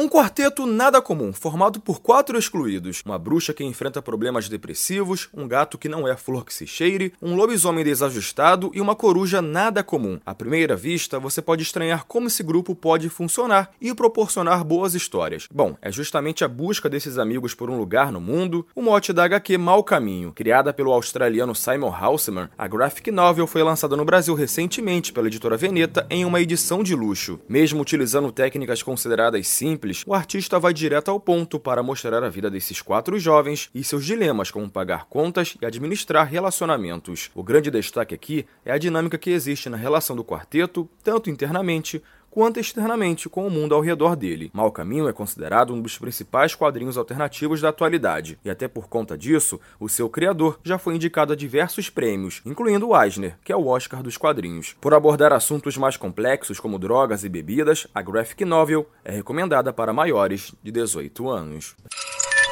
Um quarteto nada comum, formado por quatro excluídos: uma bruxa que enfrenta problemas depressivos, um gato que não é flor que se cheire, um lobisomem desajustado e uma coruja nada comum. À primeira vista, você pode estranhar como esse grupo pode funcionar e proporcionar boas histórias. Bom, é justamente a busca desses amigos por um lugar no mundo o mote da HQ Mal Caminho. Criada pelo australiano Simon Houseman, a graphic novel foi lançada no Brasil recentemente pela editora Veneta em uma edição de luxo. Mesmo utilizando técnicas consideradas simples, simples, o artista vai direto ao ponto para mostrar a vida desses quatro jovens e seus dilemas como pagar contas e administrar relacionamentos. O grande destaque aqui é a dinâmica que existe na relação do quarteto, tanto internamente quanto externamente com o mundo ao redor dele. Mal Caminho é considerado um dos principais quadrinhos alternativos da atualidade, e até por conta disso, o seu criador já foi indicado a diversos prêmios, incluindo o Eisner, que é o Oscar dos quadrinhos. Por abordar assuntos mais complexos como drogas e bebidas, a graphic novel é recomendada para maiores de 18 anos.